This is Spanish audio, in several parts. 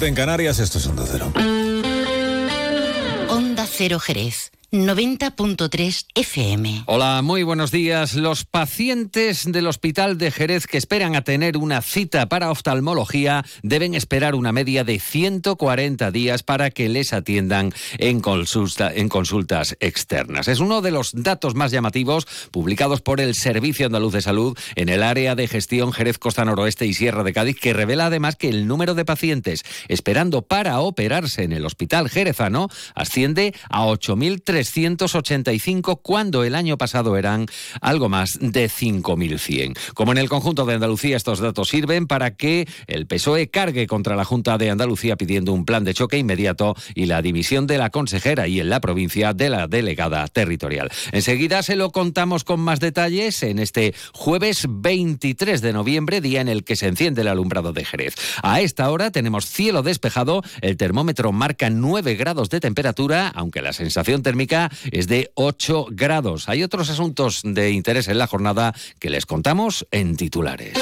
En Canarias, esto es Onda Cero. Onda Cero Jerez. 90.3 FM. Hola, muy buenos días. Los pacientes del Hospital de Jerez que esperan a tener una cita para oftalmología deben esperar una media de 140 días para que les atiendan en, consulta, en consultas externas. Es uno de los datos más llamativos publicados por el Servicio Andaluz de Salud en el área de gestión Jerez Costa Noroeste y Sierra de Cádiz, que revela además que el número de pacientes esperando para operarse en el Hospital Jerezano asciende a 8.300 385 cuando el año pasado eran algo más de 5.100. Como en el conjunto de Andalucía estos datos sirven para que el PSOE cargue contra la Junta de Andalucía pidiendo un plan de choque inmediato y la dimisión de la consejera y en la provincia de la delegada territorial. Enseguida se lo contamos con más detalles en este jueves 23 de noviembre, día en el que se enciende el alumbrado de Jerez. A esta hora tenemos cielo despejado, el termómetro marca 9 grados de temperatura, aunque la sensación térmica es de 8 grados. Hay otros asuntos de interés en la jornada que les contamos en titulares.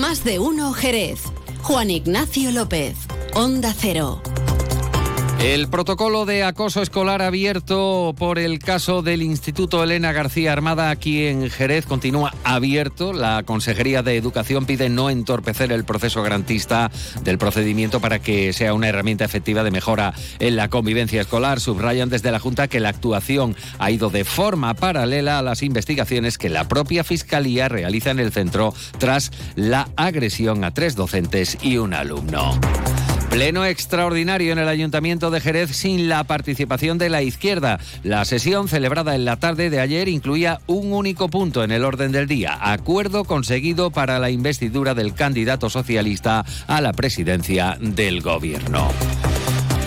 Más de uno Jerez. Juan Ignacio López. Onda Cero. El protocolo de acoso escolar abierto por el caso del Instituto Elena García Armada aquí en Jerez continúa abierto. La Consejería de Educación pide no entorpecer el proceso garantista del procedimiento para que sea una herramienta efectiva de mejora en la convivencia escolar. Subrayan desde la Junta que la actuación ha ido de forma paralela a las investigaciones que la propia Fiscalía realiza en el centro tras la agresión a tres docentes y un alumno. Pleno extraordinario en el Ayuntamiento de Jerez sin la participación de la izquierda. La sesión celebrada en la tarde de ayer incluía un único punto en el orden del día, acuerdo conseguido para la investidura del candidato socialista a la presidencia del gobierno.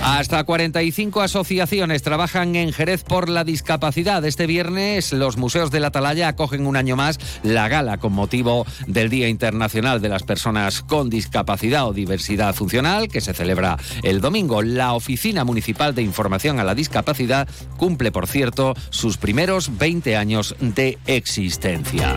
Hasta 45 asociaciones trabajan en Jerez por la discapacidad. Este viernes los museos de la Atalaya acogen un año más la gala con motivo del Día Internacional de las Personas con Discapacidad o Diversidad Funcional que se celebra el domingo. La Oficina Municipal de Información a la Discapacidad cumple, por cierto, sus primeros 20 años de existencia.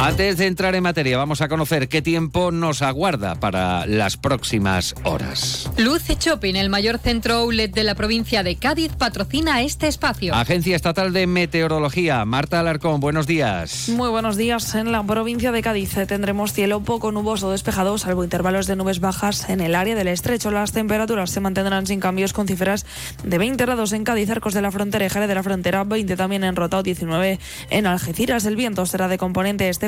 Antes de entrar en materia, vamos a conocer qué tiempo nos aguarda para las próximas horas. Luce Shopping, el mayor centro outlet de la provincia de Cádiz, patrocina este espacio. Agencia Estatal de Meteorología, Marta Alarcón, buenos días. Muy buenos días. En la provincia de Cádiz tendremos cielo poco nuboso despejado, salvo intervalos de nubes bajas en el área del estrecho. Las temperaturas se mantendrán sin cambios con cifras de 20 grados en Cádiz, Arcos de la Frontera y Jerez de la Frontera, 20 también en Rotao, 19 en Algeciras. El viento será de componente este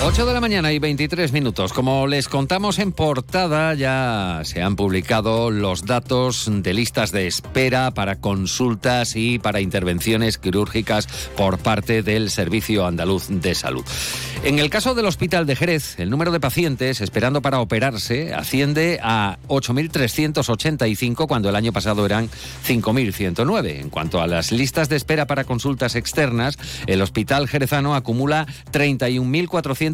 8 de la mañana y 23 minutos. Como les contamos en portada, ya se han publicado los datos de listas de espera para consultas y para intervenciones quirúrgicas por parte del Servicio Andaluz de Salud. En el caso del Hospital de Jerez, el número de pacientes esperando para operarse asciende a 8.385 cuando el año pasado eran 5.109. En cuanto a las listas de espera para consultas externas, el Hospital Jerezano acumula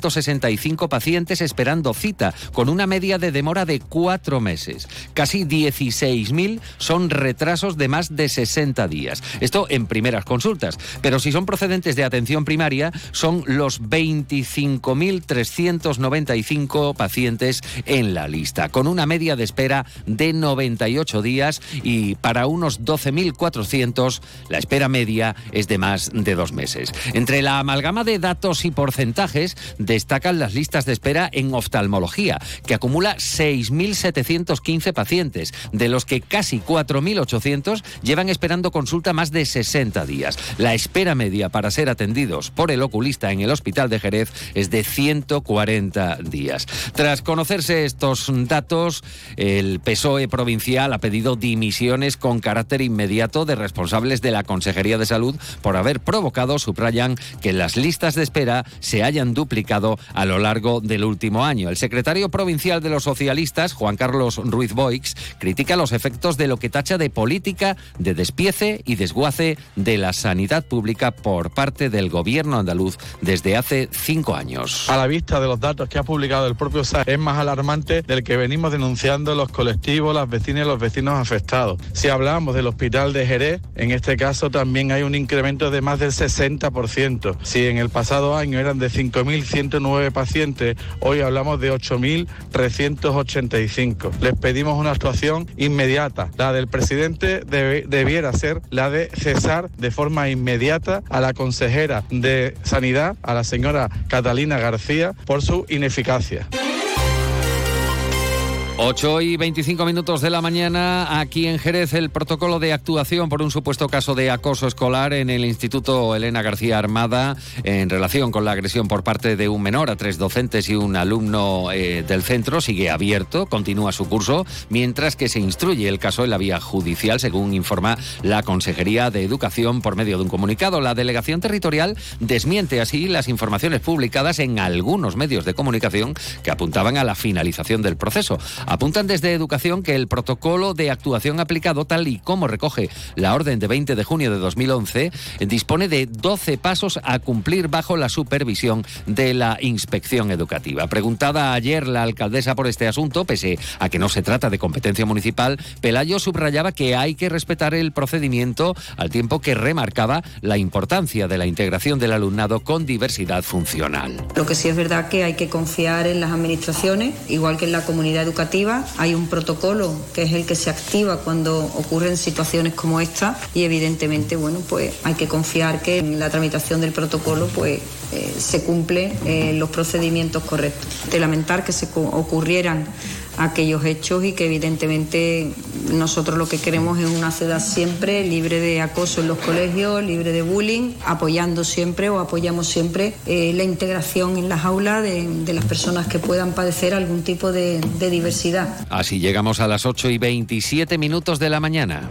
31.465 pacientes esperando cita, con una media de demora de cuatro meses. Casi 16.000 son retrasos de más de 60 días. Esto en primeras consultas. Pero si son procedentes de atención primaria, son los 25.395 pacientes en la lista, con una media de espera de 98 días y para unos 12.400 la espera media es de más de dos meses. Entre la amalgama de datos y porcentajes destacan las listas de espera en oftalmología, que acumula 6.715 pacientes, de los que casi 4.800 llevan esperando consulta más de 60 días. La espera media para ser atendidos por el oculista en el Hospital de Jerez es de 140 días. Tras conocerse estos datos, el PSOE provincial ha pedido dimisiones con carácter inmediato de responsables de la Consejería de Salud por haber provocado, subrayan, que las listas de espera se hayan duplicado a lo largo del último año. El secretario provincial de los socialistas, Juan Carlos Ruiz Boix, critica los efectos de lo que tacha de política de despiece y desguace de la sanidad pública por parte del gobierno andaluz desde hace cinco años. A la vista de los datos que ha publicado el propio SAE, es más alarmante del que venimos denunciando los colectivos, las vecinas y los vecinos afectados. Si hablamos del hospital de Jerez, en este caso también hay un incremento de más del 60%. Si en el pasado año eran de 5.109 pacientes, hoy hablamos de 8.385. Les pedimos una actuación inmediata. La del presidente debiera ser la de cesar de forma inmediata a la consejera de Sanidad, a la señora Catalina García, por su ineficacia. 8 y 25 minutos de la mañana, aquí en Jerez, el protocolo de actuación por un supuesto caso de acoso escolar en el Instituto Elena García Armada en relación con la agresión por parte de un menor a tres docentes y un alumno eh, del centro sigue abierto, continúa su curso, mientras que se instruye el caso en la vía judicial, según informa la Consejería de Educación por medio de un comunicado. La delegación territorial desmiente así las informaciones publicadas en algunos medios de comunicación que apuntaban a la finalización del proceso. Apuntan desde Educación que el protocolo de actuación aplicado, tal y como recoge la orden de 20 de junio de 2011, dispone de 12 pasos a cumplir bajo la supervisión de la inspección educativa. Preguntada ayer la alcaldesa por este asunto, pese a que no se trata de competencia municipal, Pelayo subrayaba que hay que respetar el procedimiento al tiempo que remarcaba la importancia de la integración del alumnado con diversidad funcional. Lo que sí es verdad que hay que confiar en las administraciones, igual que en la comunidad educativa hay un protocolo que es el que se activa cuando ocurren situaciones como esta y evidentemente, bueno, pues hay que confiar que en la tramitación del protocolo pues eh, se cumplen eh, los procedimientos correctos. De lamentar que se ocurrieran aquellos hechos y que evidentemente nosotros lo que queremos es una ciudad siempre libre de acoso en los colegios, libre de bullying, apoyando siempre o apoyamos siempre eh, la integración en las aulas de, las personas que puedan padecer algún tipo de, de diversidad. Así llegamos a las 8 y 27 minutos de la mañana.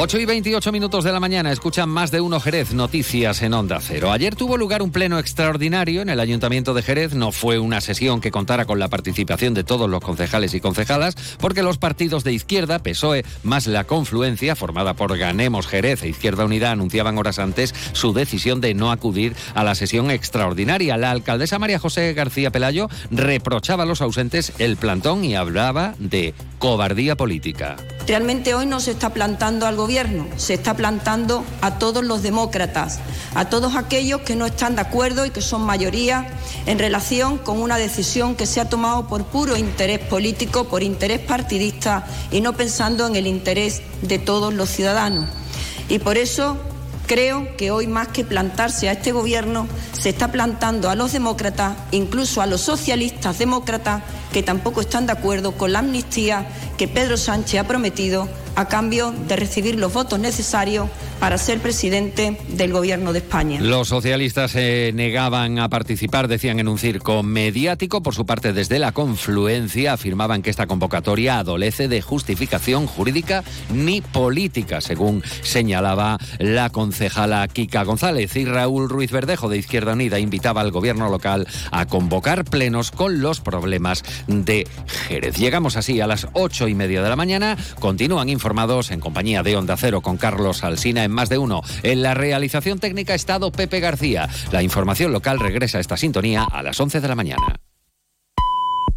8 y 28 minutos de la mañana, escuchan más de uno Jerez, noticias en Onda Cero. Ayer tuvo lugar un pleno extraordinario en el Ayuntamiento de Jerez. No fue una sesión que contara con la participación de todos los concejales y concejalas, porque los partidos de izquierda, PSOE, más la confluencia formada por Ganemos Jerez e Izquierda Unida, anunciaban horas antes su decisión de no acudir a la sesión extraordinaria. La alcaldesa María José García Pelayo reprochaba a los ausentes el plantón y hablaba de cobardía política. Realmente hoy no se está plantando al gobierno, se está plantando a todos los demócratas, a todos aquellos que no están de acuerdo y que son mayoría en relación con una decisión que se ha tomado por puro interés político, por interés partidista y no pensando en el interés de todos los ciudadanos. Y por eso Creo que hoy más que plantarse a este gobierno, se está plantando a los demócratas, incluso a los socialistas demócratas, que tampoco están de acuerdo con la amnistía que Pedro Sánchez ha prometido a cambio de recibir los votos necesarios para ser presidente del Gobierno de España. Los socialistas se negaban a participar, decían en un circo mediático. Por su parte, desde la confluencia afirmaban que esta convocatoria adolece de justificación jurídica ni política, según señalaba la concejala Kika González. Y Raúl Ruiz Verdejo, de Izquierda Unida, invitaba al gobierno local a convocar plenos con los problemas de Jerez. Llegamos así a las ocho y media de la mañana. Continúan en compañía de Onda Cero con Carlos Alsina en más de uno. En la realización técnica ha estado Pepe García. La información local regresa a esta sintonía a las 11 de la mañana.